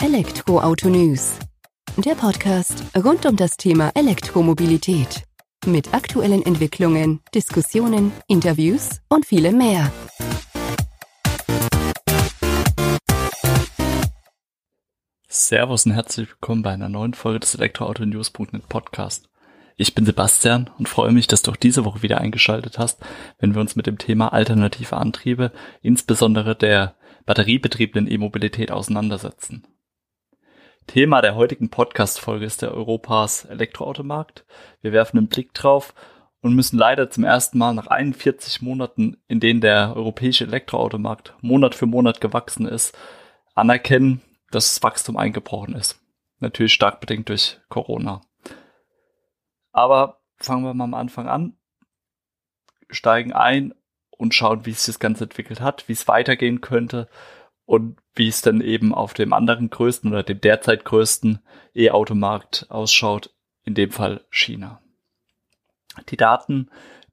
Elektroauto News. Der Podcast rund um das Thema Elektromobilität. Mit aktuellen Entwicklungen, Diskussionen, Interviews und vielem mehr. Servus und herzlich willkommen bei einer neuen Folge des Elektroauto-News.net Podcast. Ich bin Sebastian und freue mich, dass du auch diese Woche wieder eingeschaltet hast, wenn wir uns mit dem Thema alternative Antriebe, insbesondere der batteriebetriebenen E-Mobilität auseinandersetzen. Thema der heutigen Podcast-Folge ist der Europas Elektroautomarkt. Wir werfen einen Blick drauf und müssen leider zum ersten Mal nach 41 Monaten, in denen der europäische Elektroautomarkt Monat für Monat gewachsen ist, anerkennen, dass das Wachstum eingebrochen ist. Natürlich stark bedingt durch Corona. Aber fangen wir mal am Anfang an, steigen ein und schauen, wie sich das Ganze entwickelt hat, wie es weitergehen könnte und wie es dann eben auf dem anderen größten oder dem derzeit größten E-Automarkt ausschaut, in dem Fall China. Die Daten,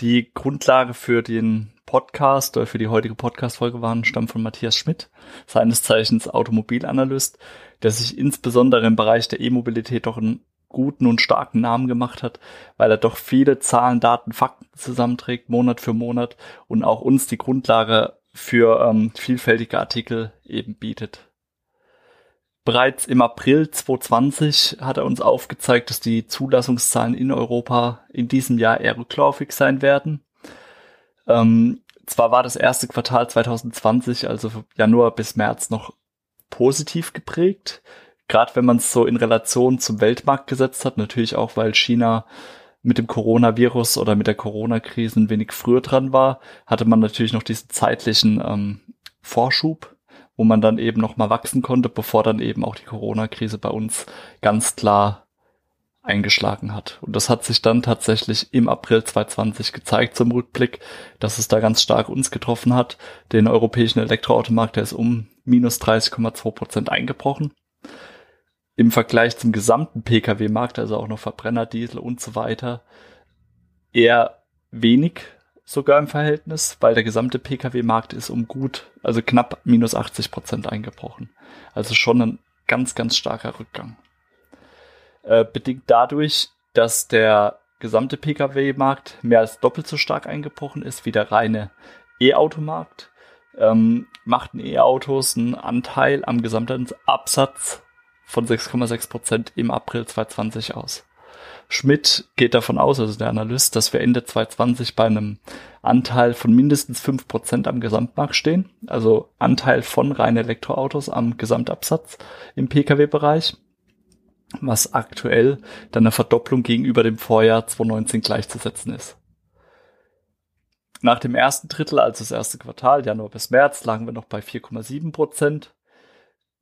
die Grundlage für den Podcast oder für die heutige Podcast-Folge waren, stammen von Matthias Schmidt, seines Zeichens Automobilanalyst, der sich insbesondere im Bereich der E-Mobilität doch einen guten und starken Namen gemacht hat, weil er doch viele Zahlen, Daten, Fakten zusammenträgt, Monat für Monat und auch uns die Grundlage für ähm, vielfältige Artikel eben bietet. Bereits im April 2020 hat er uns aufgezeigt, dass die Zulassungszahlen in Europa in diesem Jahr eher rückläufig sein werden. Ähm, zwar war das erste Quartal 2020, also Januar bis März, noch positiv geprägt, gerade wenn man es so in Relation zum Weltmarkt gesetzt hat, natürlich auch, weil China mit dem Coronavirus oder mit der Corona-Krise ein wenig früher dran war, hatte man natürlich noch diesen zeitlichen ähm, Vorschub, wo man dann eben noch mal wachsen konnte, bevor dann eben auch die Corona-Krise bei uns ganz klar eingeschlagen hat. Und das hat sich dann tatsächlich im April 2020 gezeigt zum Rückblick, dass es da ganz stark uns getroffen hat. Den europäischen Elektroautomarkt, der ist um minus 30,2 Prozent eingebrochen im Vergleich zum gesamten Pkw-Markt, also auch noch Verbrenner, Diesel und so weiter, eher wenig sogar im Verhältnis, weil der gesamte Pkw-Markt ist um gut, also knapp minus 80 Prozent eingebrochen. Also schon ein ganz, ganz starker Rückgang. Äh, bedingt dadurch, dass der gesamte Pkw-Markt mehr als doppelt so stark eingebrochen ist wie der reine E-Automarkt, ähm, machten E-Autos einen Anteil am gesamten Absatz von 6,6 Prozent im April 2020 aus. Schmidt geht davon aus, also der Analyst, dass wir Ende 2020 bei einem Anteil von mindestens 5 Prozent am Gesamtmarkt stehen, also Anteil von reinen Elektroautos am Gesamtabsatz im Pkw-Bereich, was aktuell dann eine Verdopplung gegenüber dem Vorjahr 2019 gleichzusetzen ist. Nach dem ersten Drittel, also das erste Quartal, Januar bis März, lagen wir noch bei 4,7 Prozent,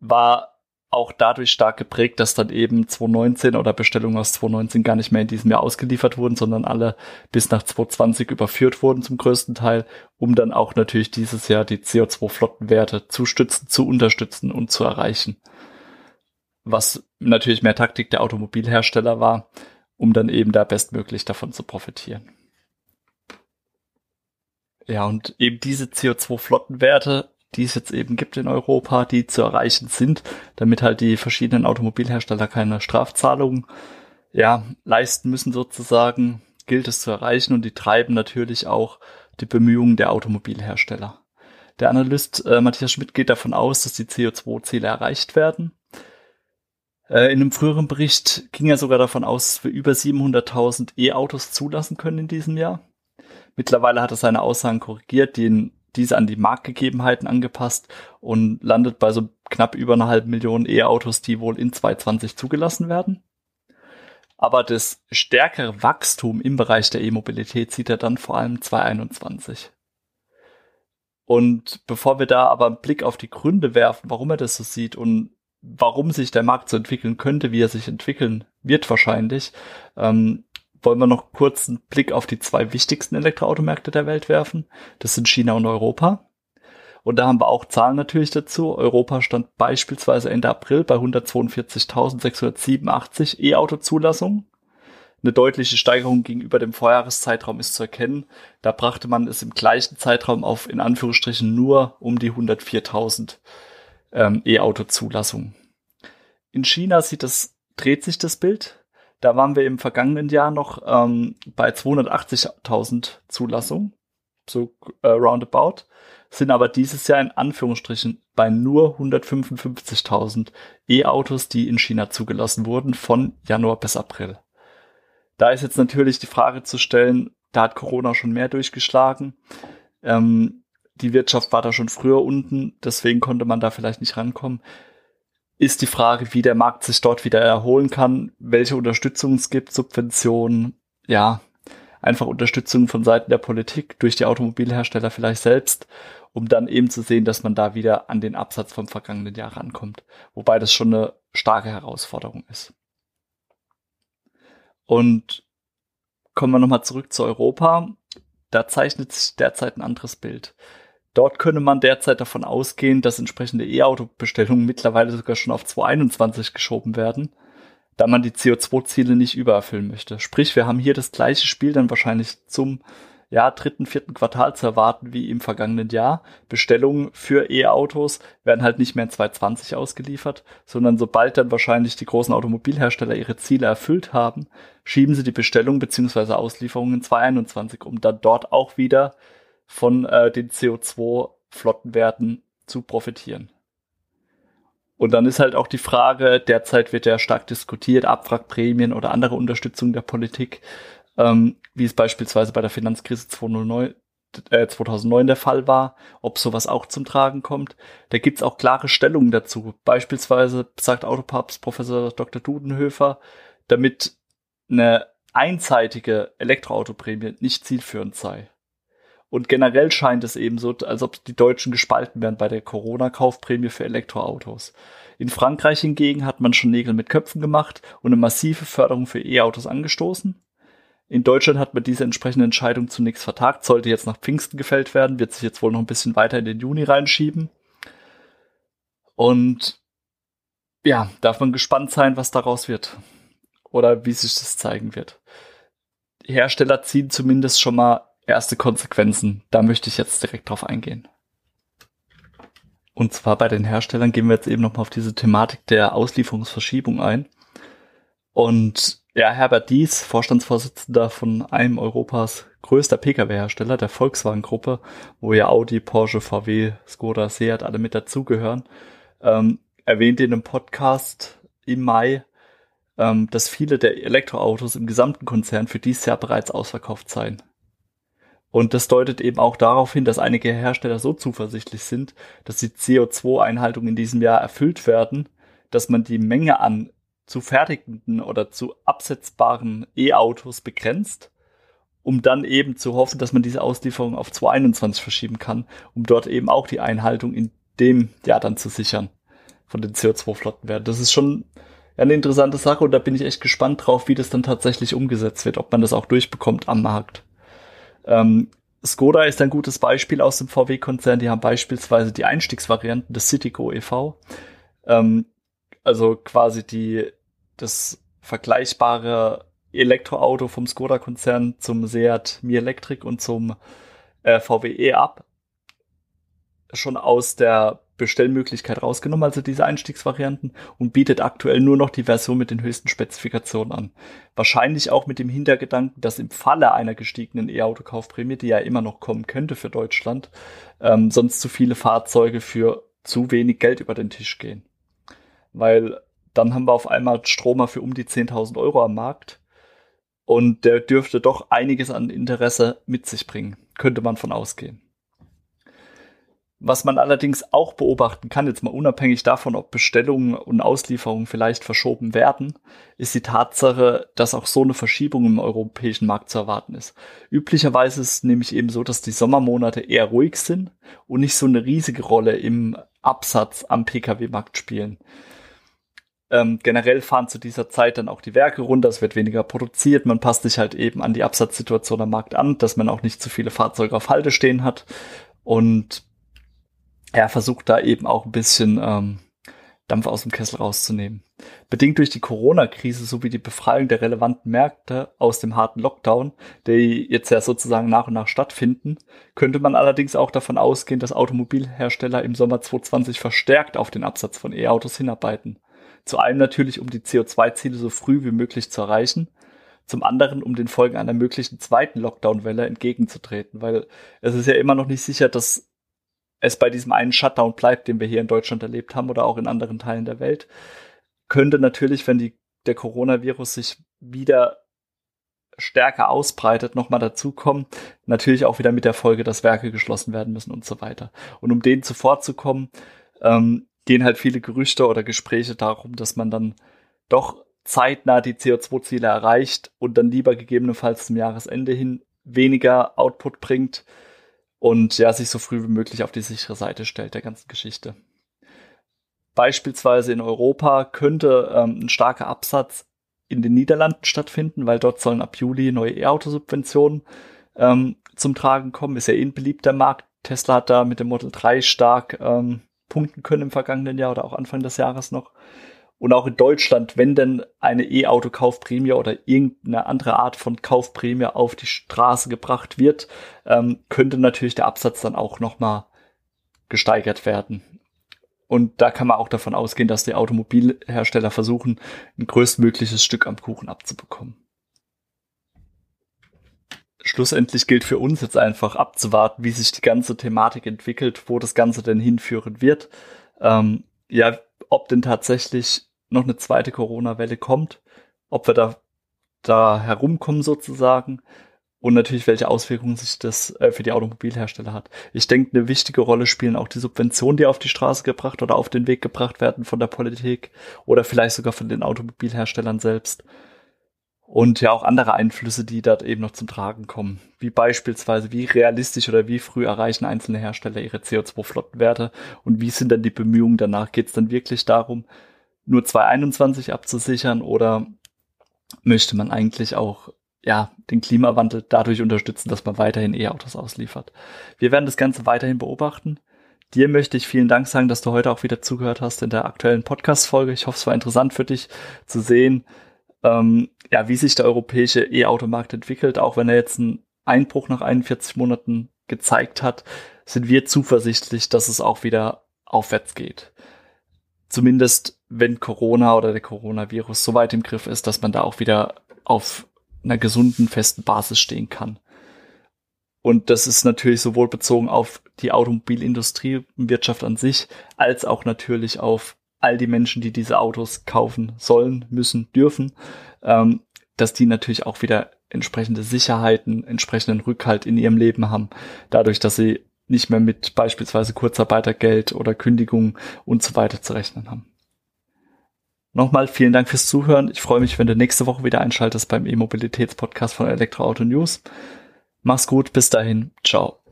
war auch dadurch stark geprägt, dass dann eben 2019 oder Bestellungen aus 2019 gar nicht mehr in diesem Jahr ausgeliefert wurden, sondern alle bis nach 2020 überführt wurden zum größten Teil, um dann auch natürlich dieses Jahr die CO2-Flottenwerte zu stützen, zu unterstützen und zu erreichen. Was natürlich mehr Taktik der Automobilhersteller war, um dann eben da bestmöglich davon zu profitieren. Ja, und eben diese CO2-Flottenwerte die es jetzt eben gibt in Europa, die zu erreichen sind, damit halt die verschiedenen Automobilhersteller keine Strafzahlungen ja, leisten müssen sozusagen, gilt es zu erreichen und die treiben natürlich auch die Bemühungen der Automobilhersteller. Der Analyst äh, Matthias Schmidt geht davon aus, dass die CO2-Ziele erreicht werden. Äh, in einem früheren Bericht ging er sogar davon aus, dass wir über 700.000 E-Autos zulassen können in diesem Jahr. Mittlerweile hat er seine Aussagen korrigiert, die in diese an die Marktgegebenheiten angepasst und landet bei so knapp über einer halben Million E-Autos, die wohl in 2020 zugelassen werden. Aber das stärkere Wachstum im Bereich der E-Mobilität sieht er dann vor allem 2021. Und bevor wir da aber einen Blick auf die Gründe werfen, warum er das so sieht und warum sich der Markt so entwickeln könnte, wie er sich entwickeln wird wahrscheinlich, ähm, wollen wir noch kurz einen Blick auf die zwei wichtigsten Elektroautomärkte der Welt werfen. Das sind China und Europa. Und da haben wir auch Zahlen natürlich dazu. Europa stand beispielsweise Ende April bei 142.687 E-Auto-Zulassungen. Eine deutliche Steigerung gegenüber dem Vorjahreszeitraum ist zu erkennen. Da brachte man es im gleichen Zeitraum auf in Anführungsstrichen nur um die 104.000 ähm, E-Auto-Zulassungen. in China sieht das, dreht sich das Bild. Da waren wir im vergangenen Jahr noch ähm, bei 280.000 Zulassungen, so äh, roundabout, sind aber dieses Jahr in Anführungsstrichen bei nur 155.000 E-Autos, die in China zugelassen wurden, von Januar bis April. Da ist jetzt natürlich die Frage zu stellen, da hat Corona schon mehr durchgeschlagen. Ähm, die Wirtschaft war da schon früher unten, deswegen konnte man da vielleicht nicht rankommen. Ist die Frage, wie der Markt sich dort wieder erholen kann, welche Unterstützung es gibt, Subventionen, ja, einfach Unterstützung von Seiten der Politik durch die Automobilhersteller vielleicht selbst, um dann eben zu sehen, dass man da wieder an den Absatz vom vergangenen Jahr rankommt. Wobei das schon eine starke Herausforderung ist. Und kommen wir nochmal zurück zu Europa. Da zeichnet sich derzeit ein anderes Bild. Dort könne man derzeit davon ausgehen, dass entsprechende E-Auto-Bestellungen mittlerweile sogar schon auf 2021 geschoben werden, da man die CO2-Ziele nicht übererfüllen möchte. Sprich, wir haben hier das gleiche Spiel dann wahrscheinlich zum ja, dritten, vierten Quartal zu erwarten wie im vergangenen Jahr. Bestellungen für E-Autos werden halt nicht mehr in 2020 ausgeliefert, sondern sobald dann wahrscheinlich die großen Automobilhersteller ihre Ziele erfüllt haben, schieben sie die Bestellung bzw. Auslieferungen in 2021, um dann dort auch wieder von äh, den CO2-Flottenwerten zu profitieren. Und dann ist halt auch die Frage, derzeit wird ja stark diskutiert, Abwrackprämien oder andere Unterstützung der Politik ähm, wie es beispielsweise bei der Finanzkrise 2009, äh, 2009 der Fall war, ob sowas auch zum Tragen kommt. Da gibt's auch klare Stellungen dazu. Beispielsweise sagt Autopapst Professor Dr. Dudenhöfer, damit eine einseitige Elektroautoprämie nicht zielführend sei. Und generell scheint es eben so, als ob die Deutschen gespalten wären bei der Corona-Kaufprämie für Elektroautos. In Frankreich hingegen hat man schon Nägel mit Köpfen gemacht und eine massive Förderung für E-Autos angestoßen. In Deutschland hat man diese entsprechende Entscheidung zunächst vertagt, sollte jetzt nach Pfingsten gefällt werden, wird sich jetzt wohl noch ein bisschen weiter in den Juni reinschieben. Und ja, darf man gespannt sein, was daraus wird. Oder wie sich das zeigen wird. Hersteller ziehen zumindest schon mal erste Konsequenzen. Da möchte ich jetzt direkt drauf eingehen. Und zwar bei den Herstellern gehen wir jetzt eben nochmal auf diese Thematik der Auslieferungsverschiebung ein. Und ja, Herbert Dies, Vorstandsvorsitzender von einem Europas größter Pkw-Hersteller, der Volkswagen-Gruppe, wo ja Audi, Porsche, VW, Skoda, Seat alle mit dazugehören, ähm, erwähnt in einem Podcast im Mai, ähm, dass viele der Elektroautos im gesamten Konzern für dieses Jahr bereits ausverkauft seien. Und das deutet eben auch darauf hin, dass einige Hersteller so zuversichtlich sind, dass die CO2-Einhaltung in diesem Jahr erfüllt werden, dass man die Menge an zu fertigenden oder zu absetzbaren E-Autos begrenzt, um dann eben zu hoffen, dass man diese Auslieferung auf 2021 verschieben kann, um dort eben auch die Einhaltung in dem Jahr dann zu sichern von den CO2-Flottenwerten. Das ist schon eine interessante Sache und da bin ich echt gespannt drauf, wie das dann tatsächlich umgesetzt wird, ob man das auch durchbekommt am Markt. Ähm, Skoda ist ein gutes Beispiel aus dem VW-Konzern. Die haben beispielsweise die Einstiegsvarianten des Citigo e.V. Ähm, also quasi die, das vergleichbare Elektroauto vom Skoda-Konzern zum Seat Mi Electric und zum äh, VW E-Up schon aus der Bestellmöglichkeit rausgenommen, also diese Einstiegsvarianten, und bietet aktuell nur noch die Version mit den höchsten Spezifikationen an. Wahrscheinlich auch mit dem Hintergedanken, dass im Falle einer gestiegenen E-Auto-Kaufprämie, die ja immer noch kommen könnte für Deutschland, ähm, sonst zu viele Fahrzeuge für zu wenig Geld über den Tisch gehen weil dann haben wir auf einmal Stromer für um die 10.000 Euro am Markt und der dürfte doch einiges an Interesse mit sich bringen, könnte man von ausgehen. Was man allerdings auch beobachten kann, jetzt mal unabhängig davon, ob Bestellungen und Auslieferungen vielleicht verschoben werden, ist die Tatsache, dass auch so eine Verschiebung im europäischen Markt zu erwarten ist. Üblicherweise ist es nämlich eben so, dass die Sommermonate eher ruhig sind und nicht so eine riesige Rolle im Absatz am Pkw-Markt spielen. Ähm, generell fahren zu dieser Zeit dann auch die Werke runter, es wird weniger produziert, man passt sich halt eben an die Absatzsituation am Markt an, dass man auch nicht zu viele Fahrzeuge auf Halte stehen hat und er versucht da eben auch ein bisschen ähm, Dampf aus dem Kessel rauszunehmen. Bedingt durch die Corona-Krise sowie die Befreiung der relevanten Märkte aus dem harten Lockdown, die jetzt ja sozusagen nach und nach stattfinden, könnte man allerdings auch davon ausgehen, dass Automobilhersteller im Sommer 2020 verstärkt auf den Absatz von E-Autos hinarbeiten. Zu einem natürlich, um die CO2-Ziele so früh wie möglich zu erreichen. Zum anderen, um den Folgen einer möglichen zweiten Lockdown-Welle entgegenzutreten, weil es ist ja immer noch nicht sicher, dass es bei diesem einen Shutdown bleibt, den wir hier in Deutschland erlebt haben oder auch in anderen Teilen der Welt. Könnte natürlich, wenn die, der Coronavirus sich wieder stärker ausbreitet, nochmal dazukommen. Natürlich auch wieder mit der Folge, dass Werke geschlossen werden müssen und so weiter. Und um denen zuvorzukommen, ähm, gehen halt viele Gerüchte oder Gespräche darum, dass man dann doch zeitnah die CO2-Ziele erreicht und dann lieber gegebenenfalls zum Jahresende hin weniger Output bringt und ja, sich so früh wie möglich auf die sichere Seite stellt der ganzen Geschichte. Beispielsweise in Europa könnte ähm, ein starker Absatz in den Niederlanden stattfinden, weil dort sollen ab Juli neue E-Auto-Subventionen ähm, zum Tragen kommen. Ist ja eh ein beliebter Markt. Tesla hat da mit dem Model 3 stark ähm, punkten können im vergangenen Jahr oder auch Anfang des Jahres noch. Und auch in Deutschland, wenn denn eine E-Auto-Kaufprämie oder irgendeine andere Art von Kaufprämie auf die Straße gebracht wird, ähm, könnte natürlich der Absatz dann auch nochmal gesteigert werden. Und da kann man auch davon ausgehen, dass die Automobilhersteller versuchen, ein größtmögliches Stück am Kuchen abzubekommen. Schlussendlich gilt für uns jetzt einfach abzuwarten, wie sich die ganze Thematik entwickelt, wo das Ganze denn hinführen wird. Ähm, ja, ob denn tatsächlich noch eine zweite Corona-Welle kommt, ob wir da, da herumkommen sozusagen und natürlich, welche Auswirkungen sich das äh, für die Automobilhersteller hat. Ich denke, eine wichtige Rolle spielen auch die Subventionen, die auf die Straße gebracht oder auf den Weg gebracht werden von der Politik oder vielleicht sogar von den Automobilherstellern selbst. Und ja auch andere Einflüsse, die dort eben noch zum Tragen kommen. Wie beispielsweise, wie realistisch oder wie früh erreichen einzelne Hersteller ihre CO2-Flottenwerte und wie sind dann die Bemühungen danach? Geht es dann wirklich darum, nur 2021 abzusichern oder möchte man eigentlich auch ja, den Klimawandel dadurch unterstützen, dass man weiterhin E-Autos ausliefert. Wir werden das Ganze weiterhin beobachten. Dir möchte ich vielen Dank sagen, dass du heute auch wieder zugehört hast in der aktuellen Podcast-Folge. Ich hoffe, es war interessant für dich zu sehen, ähm, ja, wie sich der europäische E-Automarkt entwickelt. Auch wenn er jetzt einen Einbruch nach 41 Monaten gezeigt hat, sind wir zuversichtlich, dass es auch wieder aufwärts geht. Zumindest wenn Corona oder der Coronavirus so weit im Griff ist, dass man da auch wieder auf einer gesunden, festen Basis stehen kann. Und das ist natürlich sowohl bezogen auf die Automobilindustrie und Wirtschaft an sich, als auch natürlich auf all die Menschen, die diese Autos kaufen sollen, müssen, dürfen, ähm, dass die natürlich auch wieder entsprechende Sicherheiten, entsprechenden Rückhalt in ihrem Leben haben, dadurch, dass sie nicht mehr mit beispielsweise Kurzarbeitergeld oder Kündigung und so weiter zu rechnen haben. Nochmal vielen Dank fürs Zuhören. Ich freue mich, wenn du nächste Woche wieder einschaltest beim E-Mobilitäts-Podcast von Elektroauto News. Mach's gut, bis dahin, ciao.